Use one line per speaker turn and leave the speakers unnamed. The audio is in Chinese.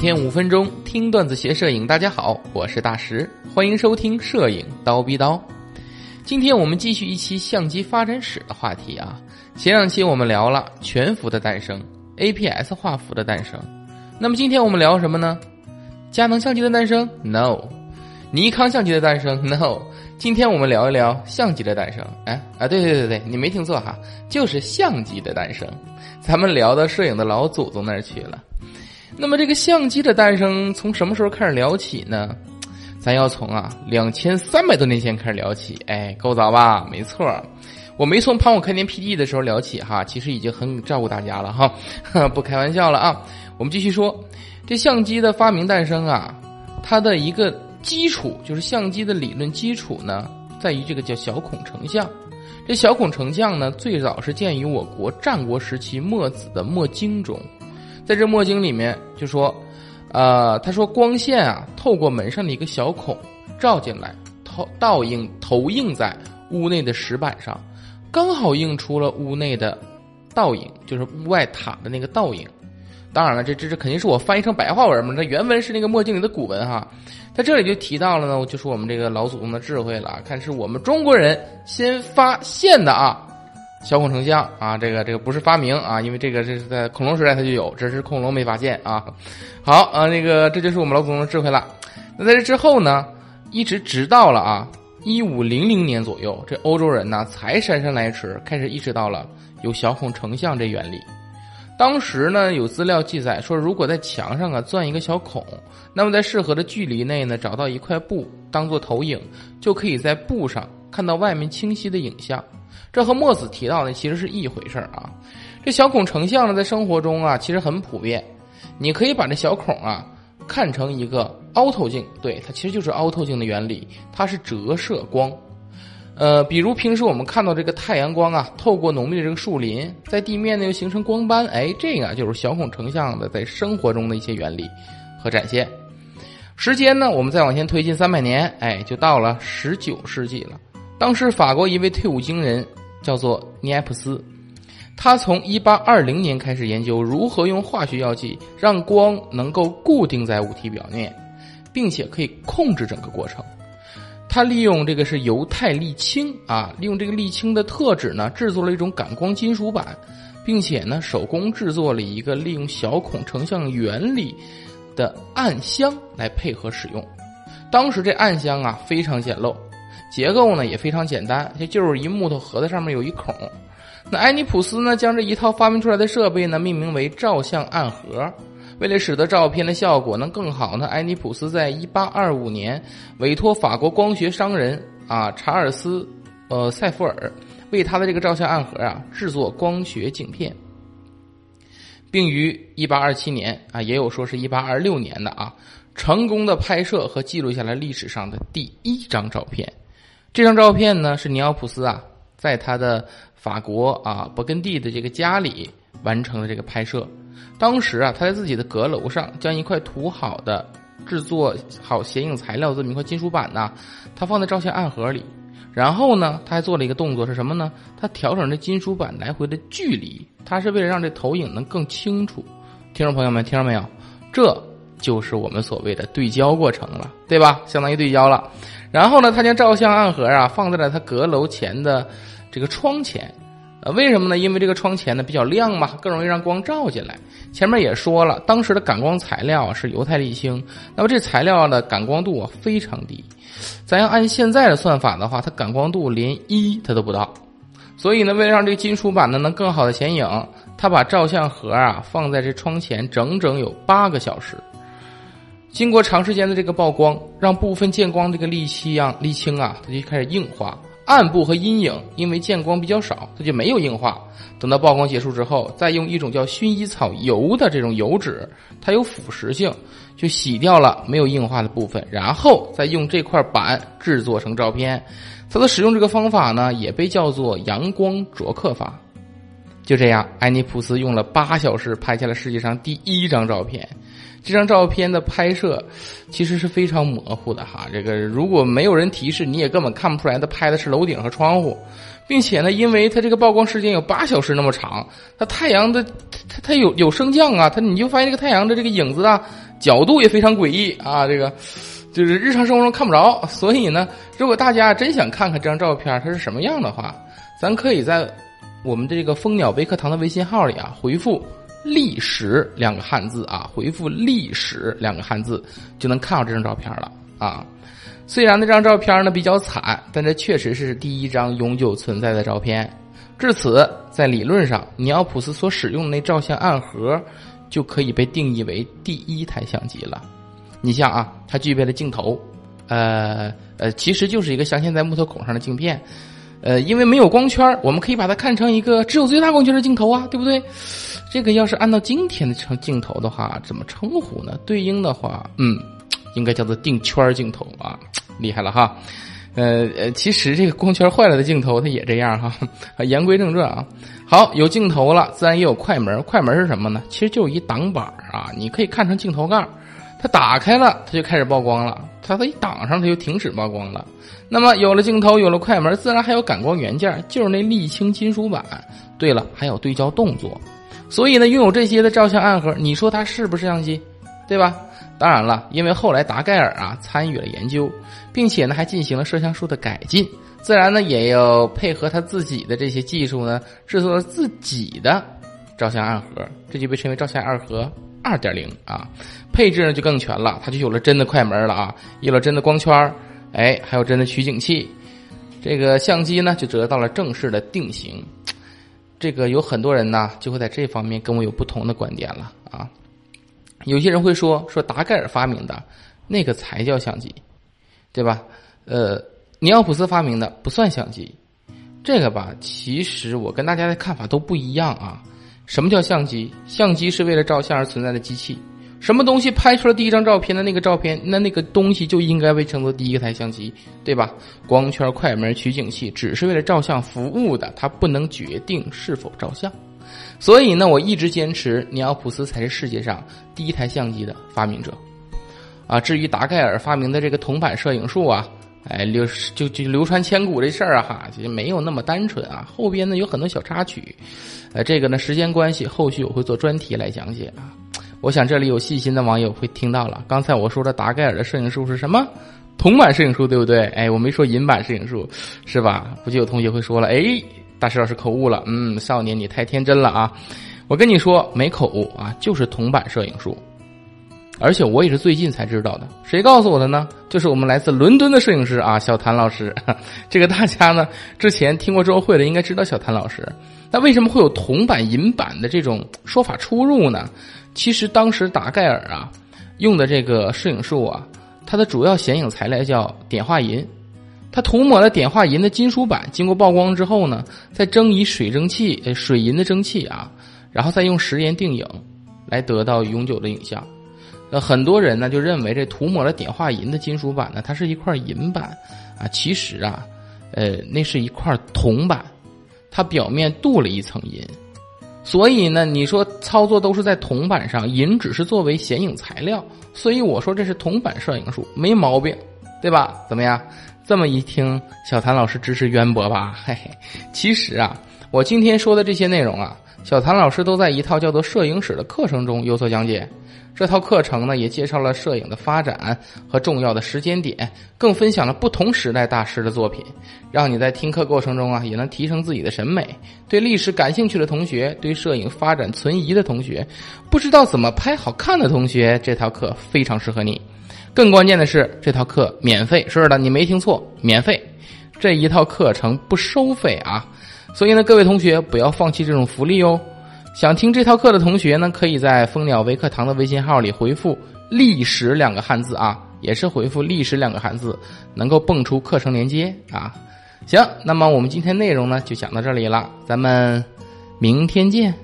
天五分钟听段子学摄影，大家好，我是大石，欢迎收听摄影刀逼刀。今天我们继续一期相机发展史的话题啊。前两期我们聊了全幅的诞生，APS 画幅的诞生。那么今天我们聊什么呢？佳能相机的诞生？No。尼康相机的诞生？No。今天我们聊一聊相机的诞生。哎啊，对对对对，你没听错哈，就是相机的诞生。咱们聊到摄影的老祖宗那儿去了。那么这个相机的诞生从什么时候开始聊起呢？咱要从啊两千三百多年前开始聊起。哎，够早吧？没错，我没从盘古开天辟地的时候聊起哈，其实已经很照顾大家了哈，不开玩笑了啊。我们继续说，这相机的发明诞生啊，它的一个基础就是相机的理论基础呢，在于这个叫小孔成像。这小孔成像呢，最早是见于我国战国时期墨子的墨经中，在这墨经里面就说，呃，他说光线啊，透过门上的一个小孔照进来，投倒映投映在屋内的石板上，刚好映出了屋内的倒影，就是屋外塔的那个倒影。当然了，这这这肯定是我翻译成白话文嘛，这原文是那个墨镜里的古文哈。在这里就提到了呢，就是我们这个老祖宗的智慧了，看是我们中国人先发现的啊，小孔成像啊，这个这个不是发明啊，因为这个这是在恐龙时代它就有，只是恐龙没发现啊。好啊，那个这就是我们老祖宗的智慧了。那在这之后呢，一直直到了啊一五零零年左右，这欧洲人呢才姗姗来迟，开始意识到了有小孔成像这原理。当时呢，有资料记载说，如果在墙上啊钻一个小孔，那么在适合的距离内呢，找到一块布当做投影，就可以在布上看到外面清晰的影像。这和墨子提到的其实是一回事啊。这小孔成像呢，在生活中啊，其实很普遍。你可以把这小孔啊看成一个凹透镜，对，它其实就是凹透镜的原理，它是折射光。呃，比如平时我们看到这个太阳光啊，透过浓密的这个树林，在地面呢又形成光斑，哎，这个就是小孔成像的在生活中的一些原理和展现。时间呢，我们再往前推进三百年，哎，就到了十九世纪了。当时法国一位退伍军人叫做尼埃普斯，他从一八二零年开始研究如何用化学药剂让光能够固定在物体表面，并且可以控制整个过程。他利用这个是油钛沥青啊，利用这个沥青的特质呢，制作了一种感光金属板，并且呢，手工制作了一个利用小孔成像原理的暗箱来配合使用。当时这暗箱啊非常简陋，结构呢也非常简单，就就是一木头盒子上面有一孔。那埃尼普斯呢将这一套发明出来的设备呢命名为照相暗盒。为了使得照片的效果能更好呢，埃尼普斯在一八二五年委托法国光学商人啊查尔斯，呃塞弗尔为他的这个照相暗盒啊制作光学镜片，并于一八二七年啊也有说是一八二六年的啊成功的拍摄和记录下来历史上的第一张照片。这张照片呢是尼奥普斯啊在他的法国啊勃艮第的这个家里完成了这个拍摄。当时啊，他在自己的阁楼上将一块涂好的、制作好显影材料这么一块金属板呢，他放在照相暗盒里。然后呢，他还做了一个动作是什么呢？他调整这金属板来回的距离，他是为了让这投影能更清楚。听众朋友们，听到没有？这就是我们所谓的对焦过程了，对吧？相当于对焦了。然后呢，他将照相暗盒啊放在了他阁楼前的这个窗前。呃，为什么呢？因为这个窗前呢比较亮嘛，更容易让光照进来。前面也说了，当时的感光材料是犹太沥青，那么这材料的感光度啊非常低。咱要按现在的算法的话，它感光度连一它都不到。所以呢，为了让这个金属板呢能更好的显影，他把照相盒啊放在这窗前整整有八个小时。经过长时间的这个曝光，让部分见光这个沥青啊沥青啊，它就开始硬化。暗部和阴影因为见光比较少，它就没有硬化。等到曝光结束之后，再用一种叫薰衣草油的这种油脂，它有腐蚀性，就洗掉了没有硬化的部分，然后再用这块板制作成照片。它的使用这个方法呢，也被叫做阳光琢刻法。就这样，埃尼普斯用了八小时拍下了世界上第一张照片。这张照片的拍摄其实是非常模糊的哈，这个如果没有人提示，你也根本看不出来他拍的是楼顶和窗户。并且呢，因为它这个曝光时间有八小时那么长，它太阳的它它有有升降啊，它你就发现这个太阳的这个影子啊，角度也非常诡异啊，这个就是日常生活中看不着。所以呢，如果大家真想看看这张照片它是什么样的话，咱可以在我们这个蜂鸟微课堂的微信号里啊回复“历史”两个汉字啊，回复“历史”两个汉字就能看到这张照片了啊。虽然那张照片呢比较惨，但这确实是第一张永久存在的照片。至此，在理论上，尼奥普斯所使用的那照相暗盒就可以被定义为第一台相机了。你像啊，它具备了镜头，呃呃，其实就是一个镶嵌在木头孔上的镜片。呃，因为没有光圈，我们可以把它看成一个只有最大光圈的镜头啊，对不对？这个要是按照今天的成镜头的话，怎么称呼呢？对应的话，嗯，应该叫做定圈镜头啊。厉害了哈，呃呃，其实这个光圈坏了的镜头它也这样哈。言归正传啊，好，有镜头了，自然也有快门。快门是什么呢？其实就是一挡板啊，你可以看成镜头盖它打开了，它就开始曝光了；它它一挡上，它就停止曝光了。那么有了镜头，有了快门，自然还有感光元件，就是那沥青金属板。对了，还有对焦动作。所以呢，拥有这些的照相暗盒，你说它是不是相机？对吧？当然了，因为后来达盖尔啊参与了研究，并且呢还进行了摄像术的改进，自然呢也要配合他自己的这些技术呢，制作了自己的照相暗盒，这就被称为照相暗盒二点零啊。配置呢就更全了，它就有了真的快门了啊，有了真的光圈，哎，还有真的取景器，这个相机呢就得到了正式的定型。这个有很多人呢就会在这方面跟我有不同的观点了啊。有些人会说说达盖尔发明的那个才叫相机，对吧？呃，尼奥普斯发明的不算相机，这个吧，其实我跟大家的看法都不一样啊。什么叫相机？相机是为了照相而存在的机器。什么东西拍出了第一张照片的那个照片，那那个东西就应该被称作第一台相机，对吧？光圈、快门、取景器只是为了照相服务的，它不能决定是否照相。所以呢，我一直坚持尼奥普斯才是世界上第一台相机的发明者，啊，至于达盖尔发明的这个铜板摄影术啊，哎，流就就流传千古这事儿啊，哈，其实没有那么单纯啊，后边呢有很多小插曲，呃，这个呢时间关系，后续我会做专题来讲解啊。我想这里有细心的网友会听到了，刚才我说的达盖尔的摄影术是什么？铜板摄影术，对不对？哎，我没说银版摄影术，是吧？估计有同学会说了，哎。大师老师口误了，嗯，少年你太天真了啊！我跟你说没口误啊，就是铜板摄影术，而且我也是最近才知道的。谁告诉我的呢？就是我们来自伦敦的摄影师啊，小谭老师。这个大家呢之前听过周会的应该知道小谭老师。那为什么会有铜板银版的这种说法出入呢？其实当时达盖尔啊用的这个摄影术啊，它的主要显影材料叫碘化银。他涂抹了碘化银的金属板，经过曝光之后呢，再蒸以水蒸气，呃，水银的蒸汽啊，然后再用食盐定影，来得到永久的影像。那很多人呢就认为这涂抹了碘化银的金属板呢，它是一块银板啊，其实啊，呃，那是一块铜板，它表面镀了一层银，所以呢，你说操作都是在铜板上，银只是作为显影材料，所以我说这是铜板摄影术，没毛病，对吧？怎么样？这么一听，小谭老师知识渊博吧？嘿嘿，其实啊，我今天说的这些内容啊，小谭老师都在一套叫做摄影史的课程中有所讲解。这套课程呢，也介绍了摄影的发展和重要的时间点，更分享了不同时代大师的作品，让你在听课过程中啊，也能提升自己的审美。对历史感兴趣的同学，对摄影发展存疑的同学，不知道怎么拍好看的同学，这套课非常适合你。更关键的是，这套课免费。是的，你没听错，免费。这一套课程不收费啊！所以呢，各位同学不要放弃这种福利哦。想听这套课的同学呢，可以在蜂鸟微课堂的微信号里回复“历史”两个汉字啊，也是回复“历史”两个汉字，能够蹦出课程链接啊。行，那么我们今天内容呢，就讲到这里了，咱们明天见。